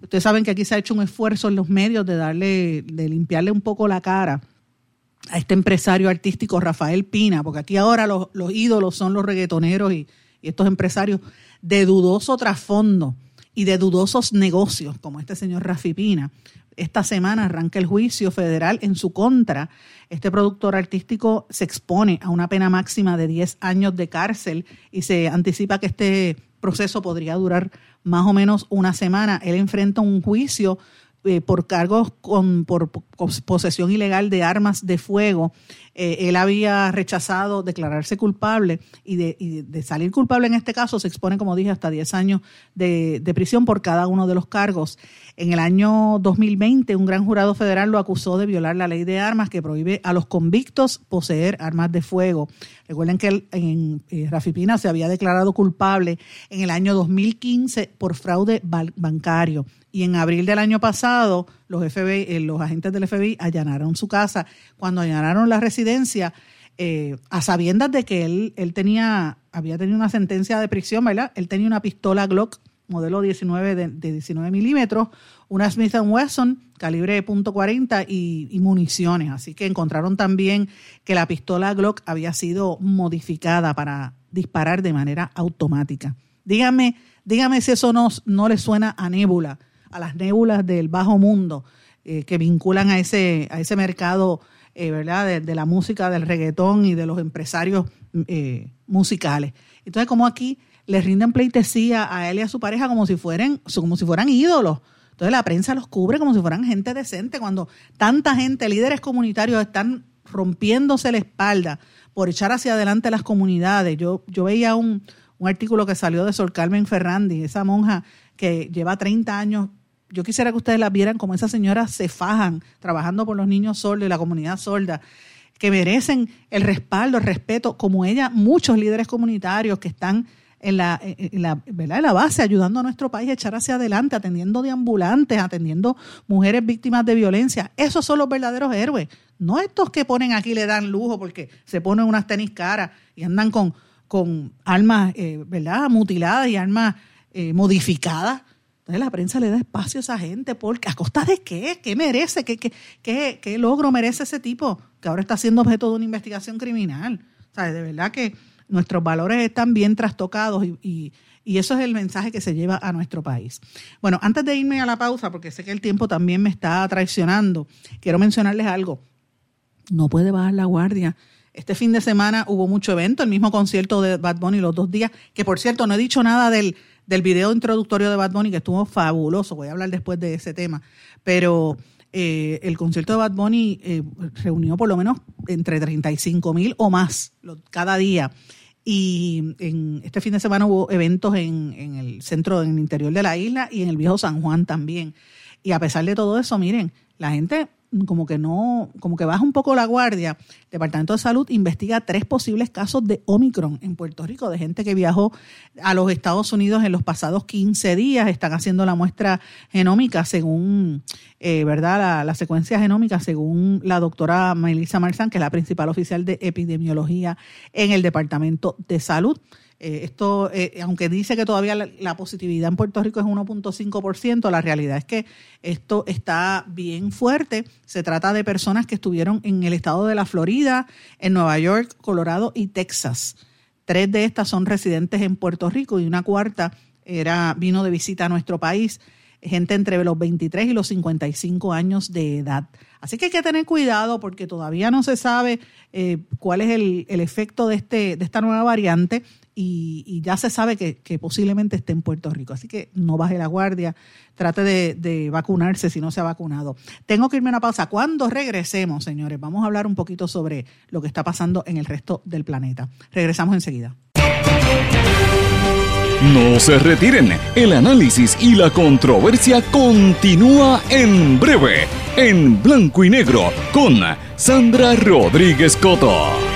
ustedes saben que aquí se ha hecho un esfuerzo en los medios de darle, de limpiarle un poco la cara a este empresario artístico Rafael Pina, porque aquí ahora los, ídolos son los reggaetoneros y, estos empresarios de dudoso trasfondo y de dudosos negocios, como este señor Rafi Pina. Esta semana arranca el juicio federal en su contra. Este productor artístico se expone a una pena máxima de 10 años de cárcel y se anticipa que este proceso podría durar más o menos una semana. Él enfrenta un juicio eh, por cargos con, por posesión ilegal de armas de fuego. Eh, él había rechazado declararse culpable y de, salir culpable en este caso se expone, como dije, hasta 10 años de, de, prisión por cada uno de los cargos. En el año 2020, un gran jurado federal lo acusó de violar la ley de armas que prohíbe a los convictos poseer armas de fuego. Recuerden que en, eh, Rafi Pina se había declarado culpable en el año 2015 por fraude bancario Y en abril del año pasado, los, FBI, eh, los agentes del FBI allanaron su casa. Cuando allanaron la residencia, eh, a sabiendas de que él, él tenía, había tenido una sentencia de prisión, ¿verdad? Él tenía una pistola Glock modelo 19 de, 19 milímetros, una Smith Wesson calibre .40 y, y, municiones. Así que encontraron también que la pistola Glock había sido modificada para disparar de manera automática. Dígame, dígame si eso no, no le suena a nébula, a las nébulas del bajo mundo eh, que vinculan a ese, a ese mercado eh, ¿verdad? De, la música, del reggaetón y de los empresarios eh, musicales. Entonces, como aquí les rinden pleitesía a él y a su pareja como si fueran, como si fueran ídolos. Entonces la prensa los cubre como si fueran gente decente, cuando tanta gente, líderes comunitarios, están rompiéndose la espalda por echar hacia adelante las comunidades. Yo, yo veía un, un artículo que salió de Sor Carmen Ferrandi, esa monja que lleva 30 años. Yo quisiera que ustedes la vieran como esas señoras se fajan trabajando por los niños sordos y la comunidad sorda, que merecen el respaldo, el respeto, como ella, muchos líderes comunitarios que están en la, ¿verdad? en la base, ayudando a nuestro país a echar hacia adelante, atendiendo de ambulantes, atendiendo mujeres víctimas de violencia. Esos son los verdaderos héroes. No estos que ponen aquí le dan lujo porque se ponen unas tenis caras y andan con, con armas eh, ¿verdad? mutiladas y armas eh, modificadas. Entonces la prensa le da espacio a esa gente. porque ¿A costa de qué? ¿Qué merece? ¿Qué, qué, qué, qué logro merece ese tipo que ahora está siendo objeto de una investigación criminal? O sea, de verdad que nuestros valores están bien trastocados y, eso es el mensaje que se lleva a nuestro país. Bueno, antes de irme a la pausa, porque sé que el tiempo también me está traicionando, quiero mencionarles algo. No puede bajar la guardia. Este fin de semana hubo mucho evento, el mismo concierto de Bad Bunny los dos días, que por cierto no he dicho nada del, del video introductorio de Bad Bunny, que estuvo fabuloso, voy a hablar después de ese tema, pero eh, el concierto de Bad Bunny eh, reunió por lo menos entre 35 mil o más cada día. Y en este fin de semana hubo eventos en, en el centro, en el interior de la isla y en el viejo San Juan también. Y a pesar de todo eso, miren, la gente como que no, como que baja un poco la guardia. El Departamento de Salud investiga tres posibles casos de Omicron en Puerto Rico, de gente que viajó a los Estados Unidos en los pasados 15 días. Están haciendo la muestra genómica según, eh, ¿verdad? La, la, secuencia genómica según la doctora Melissa Marzán, que es la principal oficial de epidemiología en el Departamento de Salud. Eh, esto, eh, aunque dice que todavía la, positividad en Puerto Rico es 1.5%, la realidad es que esto está bien fuerte. Se trata de personas que estuvieron en el estado de la Florida, en Nueva York, Colorado y Texas. Tres de estas son residentes en Puerto Rico y una cuarta era, vino de visita a nuestro país, gente entre los 23 y los 55 años de edad. Así que hay que tener cuidado porque todavía no se sabe eh, cuál es el, el, efecto de, este, de esta nueva variante y, ya se sabe que, posiblemente esté en Puerto Rico. Así que no baje la guardia, trate de, vacunarse si no se ha vacunado. Tengo que irme a una pausa. Cuando regresemos, señores, vamos a hablar un poquito sobre lo que está pasando en el resto del planeta. Regresamos enseguida. No se retiren, el análisis y la controversia continúa en breve, en blanco y negro, con Sandra Rodríguez Coto.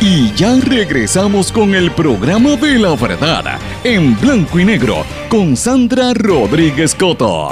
Y ya regresamos con el programa de la verdad en blanco y negro con Sandra Rodríguez Coto.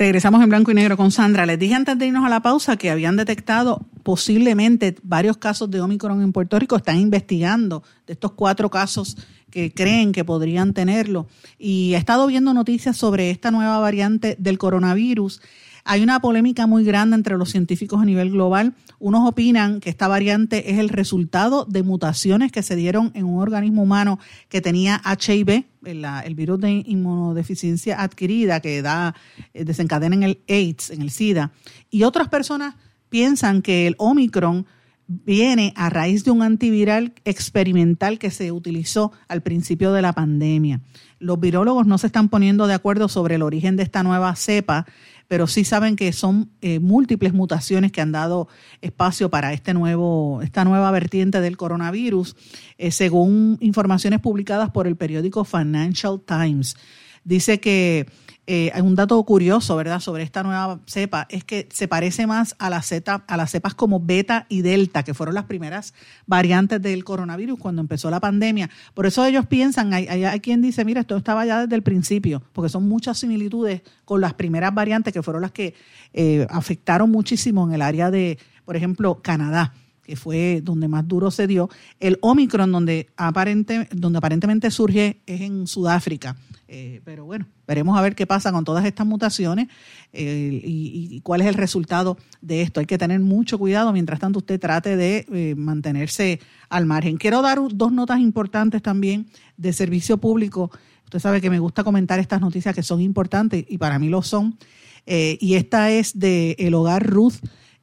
Regresamos en blanco y negro con Sandra. Les dije antes de irnos a la pausa que habían detectado posiblemente varios casos de Omicron en Puerto Rico. Están investigando de estos cuatro casos que creen que podrían tenerlo. Y he estado viendo noticias sobre esta nueva variante del coronavirus. Hay una polémica muy grande entre los científicos a nivel global. Unos opinan que esta variante es el resultado de mutaciones que se dieron en un organismo humano que tenía HIV, el, virus de inmunodeficiencia adquirida que da, eh, desencadena en el AIDS, en el SIDA. Y otras personas piensan que el Omicron viene a raíz de un antiviral experimental que se utilizó al principio de la pandemia. Los virólogos no se están poniendo de acuerdo sobre el origen de esta nueva cepa, pero sí saben que son eh, múltiples mutaciones que han dado espacio para este nuevo, esta nueva vertiente del coronavirus, eh, según informaciones publicadas por el periódico Financial Times. Dice que eh, hay un dato curioso, ¿verdad?, sobre esta nueva cepa, es que se parece más a, la a las cepas como beta y delta, que fueron las primeras variantes del coronavirus cuando empezó la pandemia. Por eso ellos piensan, hay, hay, quien dice, mira, esto estaba ya desde el principio, porque son muchas similitudes con las primeras variantes que fueron las que eh, afectaron muchísimo en el área de, por ejemplo, Canadá que fue donde más duro se dio. El Omicron, donde, aparente, donde aparentemente surge, es en Sudáfrica. Eh, pero bueno, veremos a ver qué pasa con todas estas mutaciones eh, y, cuál es el resultado de esto. Hay que tener mucho cuidado mientras tanto usted trate de eh, mantenerse al margen. Quiero dar dos notas importantes también de servicio público. Usted sabe que me gusta comentar estas noticias que son importantes y para mí lo son. y esta es de el hogar Ruth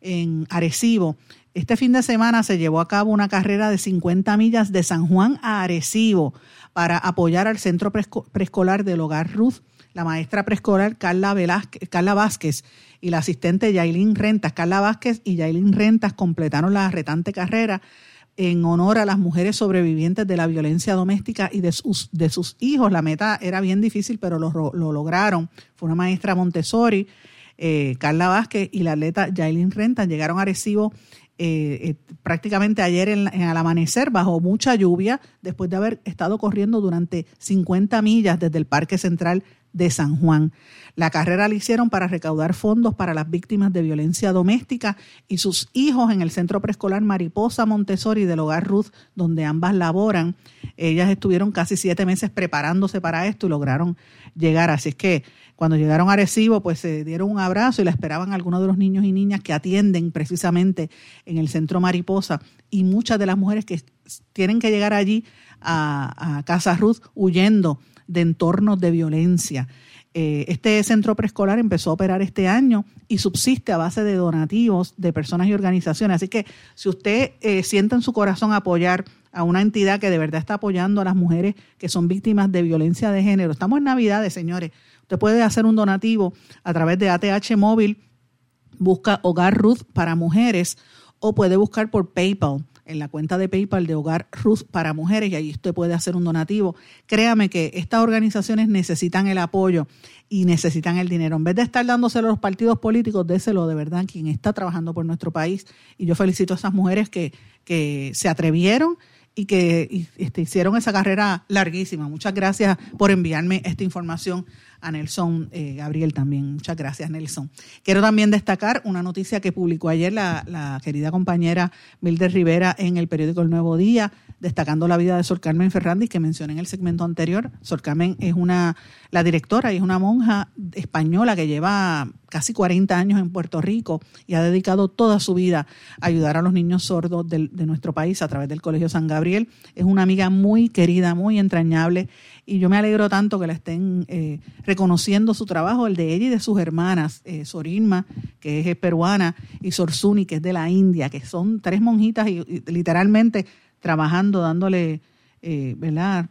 en Arecibo. Este fin de semana se llevó a cabo una carrera de 50 millas de San Juan a Arecibo para apoyar al centro preescolar del Hogar Ruth. La maestra preescolar Carla, Carla Vázquez y la asistente Yailin Rentas. Carla Vázquez y Yailin Rentas completaron la retante carrera en honor a las mujeres sobrevivientes de la violencia doméstica y de sus, hijos. La meta era bien difícil, pero lo, lograron. Fue una maestra Montessori, eh, Carla Vázquez y la atleta Yailin Rentas. Llegaron a Arecibo eh, eh, prácticamente ayer en, al amanecer bajo mucha lluvia, después de haber estado corriendo durante 50 millas desde el Parque Central de San Juan. La carrera la hicieron para recaudar fondos para las víctimas de violencia doméstica y sus hijos en el centro preescolar Mariposa Montessori del Hogar Ruth, donde ambas laboran. Ellas estuvieron casi siete meses preparándose para esto y lograron llegar. Así es que cuando llegaron a Arecibo, pues se dieron un abrazo y la esperaban algunos de los niños y niñas que atienden precisamente en el centro Mariposa y muchas de las mujeres que tienen que llegar allí a, Casa Ruth huyendo de entornos de violencia. Eh, este centro preescolar empezó a operar este año y subsiste a base de donativos de personas y organizaciones. Así que si usted eh, siente en su corazón apoyar a una entidad que de verdad está apoyando a las mujeres que son víctimas de violencia de género, estamos en Navidades, señores. Usted puede hacer un donativo a través de ATH Móvil, busca Hogar Ruth para mujeres o puede buscar por PayPal en la cuenta de PayPal de Hogar Ruth para Mujeres y ahí usted puede hacer un donativo. Créame que estas organizaciones necesitan el apoyo y necesitan el dinero. En vez de estar dándoselo a los partidos políticos, déselo de verdad a quien está trabajando por nuestro país. Y yo felicito a esas mujeres que, que se atrevieron y que este, hicieron esa carrera larguísima. Muchas gracias por enviarme esta información a Nelson eh, Gabriel también. Muchas gracias, Nelson. Quiero también destacar una noticia que publicó ayer la, querida compañera Milde Rivera en el periódico El Nuevo Día. Destacando la vida de Sor Carmen Ferrandis, que mencioné en el segmento anterior. Sor Carmen es una, la directora y es una monja española que lleva casi 40 años en Puerto Rico y ha dedicado toda su vida a ayudar a los niños sordos de, de nuestro país a través del Colegio San Gabriel. Es una amiga muy querida, muy entrañable y yo me alegro tanto que la estén eh, reconociendo su trabajo, el de ella y de sus hermanas, eh, Sorinma, que es peruana, y Sorsuni, que es de la India, que son tres monjitas y literalmente trabajando, dándole, eh, ¿verdad?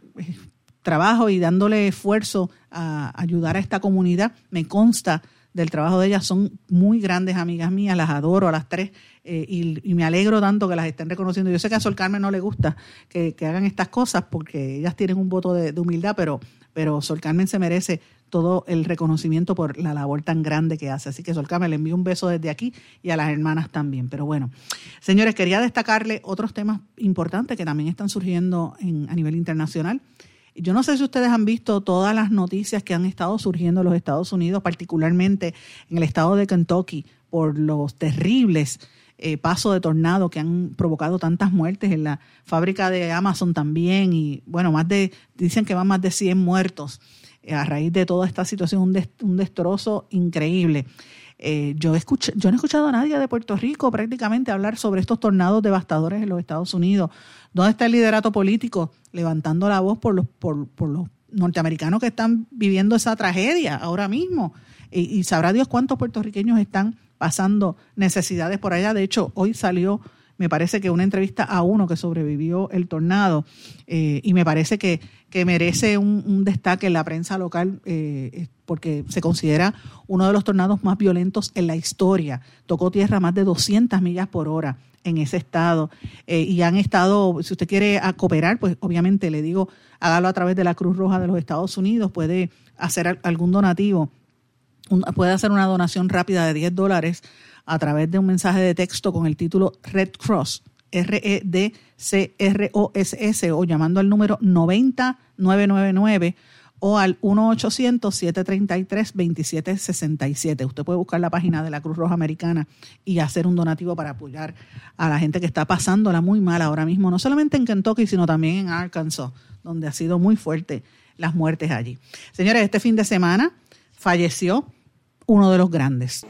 trabajo y dándole esfuerzo a ayudar a esta comunidad. Me consta del trabajo de ellas, son muy grandes amigas mías, las adoro a las tres eh, y, me alegro tanto que las estén reconociendo. Yo sé que a Sol Carmen no le gusta que, que hagan estas cosas porque ellas tienen un voto de, humildad, pero, pero Sol Carmen se merece todo el reconocimiento por la labor tan grande que hace. Así que Sol Carmen le envío un beso desde aquí y a las hermanas también. Pero bueno, señores, quería destacarle otros temas importantes que también están surgiendo en, a nivel internacional. Yo no sé si ustedes han visto todas las noticias que han estado surgiendo en los Estados Unidos, particularmente en el estado de Kentucky, por los terribles eh, pasos de tornado que han provocado tantas muertes en la fábrica de Amazon también. Y bueno, más de, dicen que van más de 100 muertos eh, a raíz de toda esta situación, un, un destrozo increíble. Eh, yo, escuché, yo no he escuchado a nadie de Puerto Rico prácticamente hablar sobre estos tornados devastadores en los Estados Unidos. ¿Dónde está el liderato político levantando la voz por los, por, por los norteamericanos que están viviendo esa tragedia ahora mismo? Y, sabrá Dios cuántos puertorriqueños están pasando necesidades por allá. De hecho, hoy salió, me parece que una entrevista a uno que sobrevivió el tornado eh, y me parece que, que merece un, un, destaque en la prensa local eh, porque se considera uno de los tornados más violentos en la historia. Tocó tierra más de 200 millas por hora en ese estado eh, y han estado, si usted quiere cooperar, pues obviamente le digo, hágalo a través de la Cruz Roja de los Estados Unidos, puede hacer algún donativo, puede hacer una donación rápida de 10 dólares a través de un mensaje de texto con el título Red Cross, R-E-D-C-R-O-S-S o llamando al número 90999 o al 1-800-733-2767. Usted puede buscar la página de la Cruz Roja Americana y hacer un donativo para apoyar a la gente que está pasándola muy mal ahora mismo, no solamente en Kentucky, sino también en Arkansas, donde ha sido muy fuerte las muertes allí. Señores, este fin de semana falleció uno de los grandes.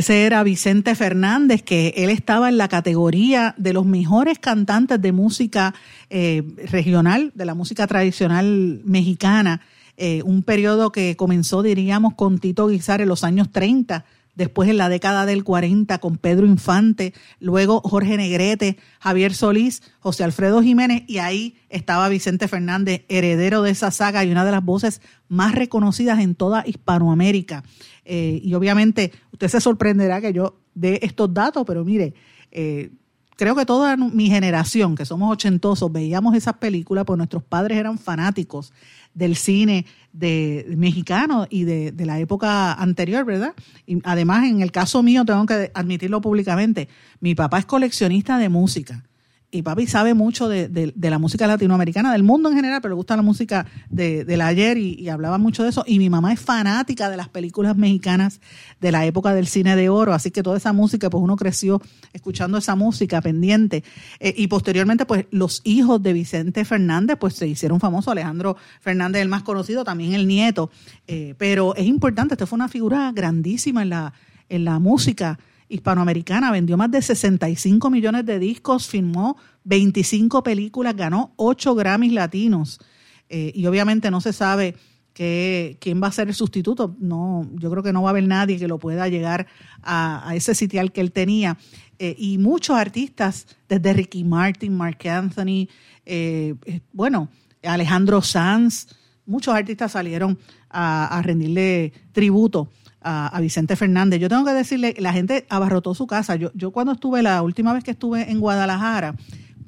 Ese era Vicente Fernández, que él estaba en la categoría de los mejores cantantes de música eh, regional, de la música tradicional mexicana. Eh, un periodo que comenzó, diríamos, con Tito Guizar en los años 30, después en la década del 40 con Pedro Infante, luego Jorge Negrete, Javier Solís, José Alfredo Jiménez y ahí estaba Vicente Fernández, heredero de esa saga y una de las voces más reconocidas en toda Hispanoamérica. Eh, y obviamente usted se sorprenderá que yo dé estos datos, pero mire, eh, creo que toda mi generación, que somos ochentosos, veíamos esas películas, pues nuestros padres eran fanáticos del cine de, mexicano y de, la época anterior, ¿verdad? Y además, en el caso mío, tengo que admitirlo públicamente, mi papá es coleccionista de música y papi sabe mucho de, de, la música latinoamericana, del mundo en general, pero le gusta la música de, del ayer y, y, hablaba mucho de eso. Y mi mamá es fanática de las películas mexicanas de la época del cine de oro, así que toda esa música, pues uno creció escuchando esa música pendiente. Eh, y posteriormente, pues los hijos de Vicente Fernández, pues se hicieron famosos. Alejandro Fernández, el más conocido, también el nieto. Eh, pero es importante, esta fue una figura grandísima en la, en la música hispanoamericana, vendió más de 65 millones de discos, filmó 25 películas, ganó 8 Grammys latinos. Eh, y obviamente no se sabe que, quién va a ser el sustituto. No, yo creo que no va a haber nadie que lo pueda llegar a, ese sitial que él tenía. Eh, y muchos artistas, desde Ricky Martin, Mark Anthony, eh, bueno, Alejandro Sanz, muchos artistas salieron a rendirle tributo a, Vicente Fernández. Yo tengo que decirle, la gente abarrotó su casa. Yo, yo cuando estuve, la última vez que estuve en Guadalajara,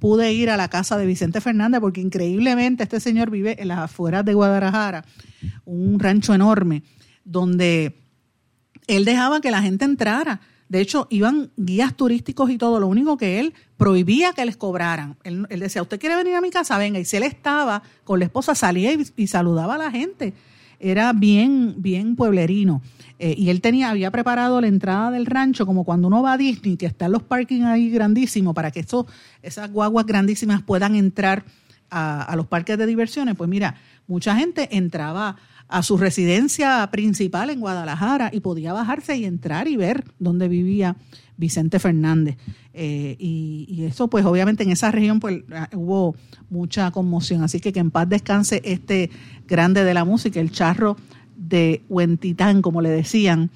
pude ir a la casa de Vicente Fernández porque increíblemente este señor vive en las afueras de Guadalajara, un rancho enorme, donde él dejaba que la gente entrara. De hecho, iban guías turísticos y todo. Lo único que él prohibía que les cobraran. Él, decía, ¿usted quiere venir a mi casa? Venga. Y si él estaba con la esposa, salía y, saludaba a la gente. Era bien, bien pueblerino. Eh, y él tenía, había preparado la entrada del rancho, como cuando uno va a Disney, que están los parkings ahí grandísimos, para que esas guaguas grandísimas puedan entrar a, a los parques de diversiones. Pues mira, mucha gente entraba a su residencia principal en Guadalajara y podía bajarse y entrar y ver dónde vivía Vicente Fernández. Eh, y, eso, pues obviamente en esa región pues ah, hubo mucha conmoción. Así que que en paz descanse este grande de la música, el charro de Huentitán, como le decían,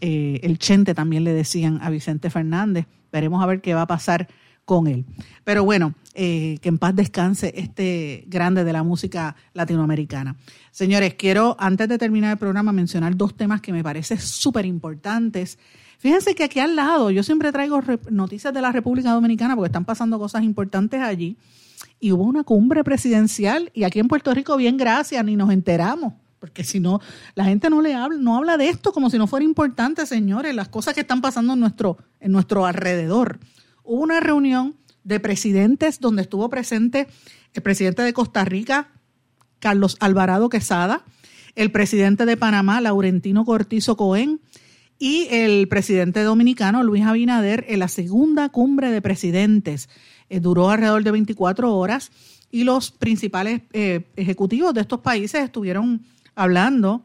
eh, el Chente también le decían a Vicente Fernández. Veremos a ver qué va a pasar con él. Pero bueno, eh, que en paz descanse este grande de la música latinoamericana. Señores, quiero antes de terminar el programa mencionar dos temas que me parecen súper importantes. Fíjense que aquí al lado, yo siempre traigo noticias de la República Dominicana porque están pasando cosas importantes allí. Y hubo una cumbre presidencial y aquí en Puerto Rico, bien gracias, ni nos enteramos porque si no, la gente no le habla, no habla de esto como si no fuera importante, señores, las cosas que están pasando en nuestro, en nuestro alrededor hubo una reunión de presidentes donde estuvo presente el presidente de Costa Rica, Carlos Alvarado Quesada, el presidente de Panamá, Laurentino Cortizo Cohen, y el presidente dominicano, Luis Abinader, en la segunda cumbre de presidentes. Eh, duró alrededor de 24 horas y los principales eh, ejecutivos de estos países estuvieron hablando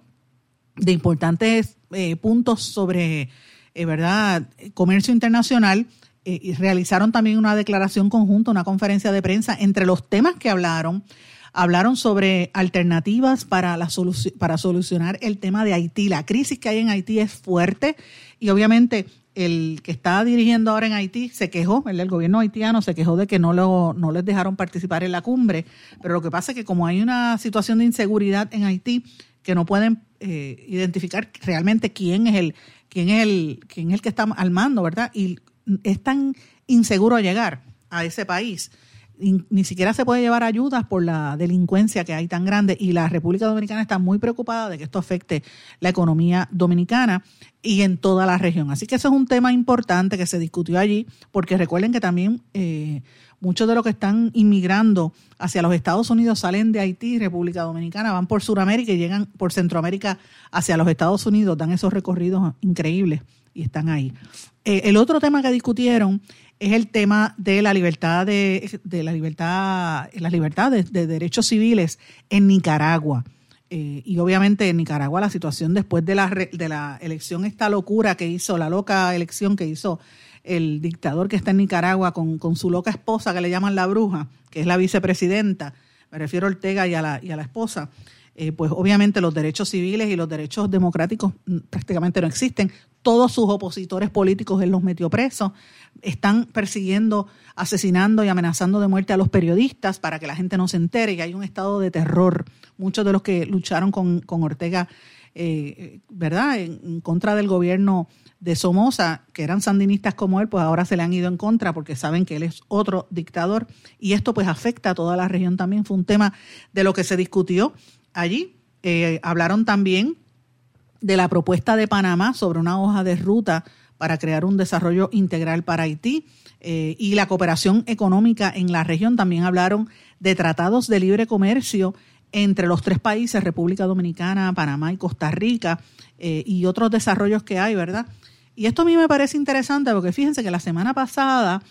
de importantes eh, puntos sobre, ¿verdad?, comercio internacional eh, y realizaron también una declaración conjunta, una conferencia de prensa. Entre los temas que hablaron, hablaron sobre alternativas para, la para solucionar el tema de Haití. La crisis que hay en Haití es fuerte y obviamente el que está dirigiendo ahora en Haití se quejó, el, gobierno haitiano se quejó de que no, lo, no les dejaron participar en la cumbre, pero lo que pasa es que como hay una situación de inseguridad en Haití, que no pueden eh, identificar realmente quién es el quién es el quién es el que está al mando, ¿verdad? Y es tan inseguro llegar a ese país. Ni siquiera se puede llevar ayudas por la delincuencia que hay tan grande y la República Dominicana está muy preocupada de que esto afecte la economía dominicana y en toda la región. Así que eso es un tema importante que se discutió allí, porque recuerden que también eh, muchos de los que están inmigrando hacia los Estados Unidos salen de Haití, República Dominicana, van por Sudamérica y llegan por Centroamérica hacia los Estados Unidos, dan esos recorridos increíbles y están ahí. Eh, el otro tema que discutieron es el tema de la libertad de, la libertad, las libertades de derechos civiles en Nicaragua. Eh, y obviamente en Nicaragua la situación después de la, de la elección, esta locura que hizo, la loca elección que hizo el dictador que está en Nicaragua con, con su loca esposa que le llaman la bruja, que es la vicepresidenta, me refiero a Ortega y a la, y a la esposa. Eh, pues obviamente los derechos civiles y los derechos democráticos mm, prácticamente no existen. Todos sus opositores políticos él los metió presos. Están persiguiendo, asesinando y amenazando de muerte a los periodistas para que la gente no se entere y hay un estado de terror. Muchos de los que lucharon con, Ortega, eh, ¿verdad?, en, contra del gobierno de Somoza, que eran sandinistas como él, pues ahora se le han ido en contra porque saben que él es otro dictador y esto pues afecta a toda la región también. Fue un tema de lo que se discutió allí. Eh, hablaron también de la propuesta de Panamá sobre una hoja de ruta para crear un desarrollo integral para Haití eh, y la cooperación económica en la región. También hablaron de tratados de libre comercio entre los tres países, República Dominicana, Panamá y Costa Rica, eh, y otros desarrollos que hay, ¿verdad? Y esto a mí me parece interesante porque fíjense que la semana pasada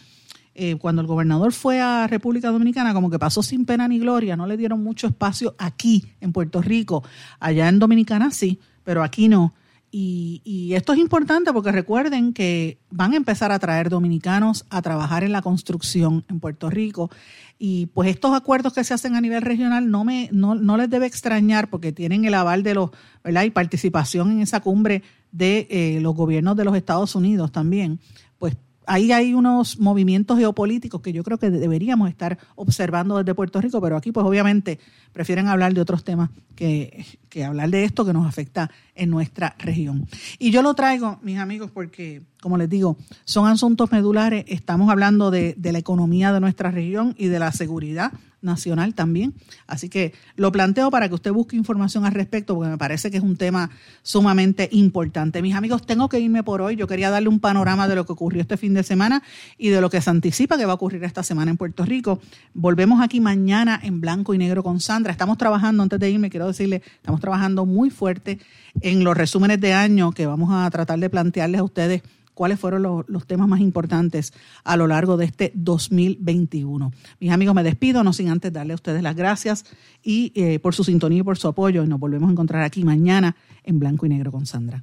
eh, cuando el gobernador fue a República Dominicana, como que pasó sin pena ni gloria, no le dieron mucho espacio aquí en Puerto Rico, allá en Dominicana sí, pero aquí no. Y, esto es importante porque recuerden que van a empezar a traer dominicanos a trabajar en la construcción en Puerto Rico. Y pues estos acuerdos que se hacen a nivel regional no, me, no, no les debe extrañar porque tienen el aval de los, ¿verdad? Y participación en esa cumbre de eh, los gobiernos de los Estados Unidos también. Pues ahí hay unos movimientos geopolíticos que yo creo que deberíamos estar observando desde Puerto Rico, pero aquí pues obviamente prefieren hablar de otros temas que, que hablar de esto que nos afecta en nuestra región. Y yo lo traigo, mis amigos, porque, como les digo, son asuntos medulares, estamos hablando de, de la economía de nuestra región y de la seguridad nacional también. Así que lo planteo para que usted busque información al respecto, porque me parece que es un tema sumamente importante. Mis amigos, tengo que irme por hoy. Yo quería darle un panorama de lo que ocurrió este fin de semana y de lo que se anticipa que va a ocurrir esta semana en Puerto Rico. Volvemos aquí mañana en blanco y negro con Sandra. Estamos trabajando, antes de irme, quiero decirle, estamos trabajando muy fuerte en los resúmenes de año que vamos a tratar de plantearles a ustedes cuáles fueron los, temas más importantes a lo largo de este 2021. Mis amigos, me despido, no sin antes darle a ustedes las gracias y eh, por su sintonía y por su apoyo. Y nos volvemos a encontrar aquí mañana en Blanco y Negro con Sandra.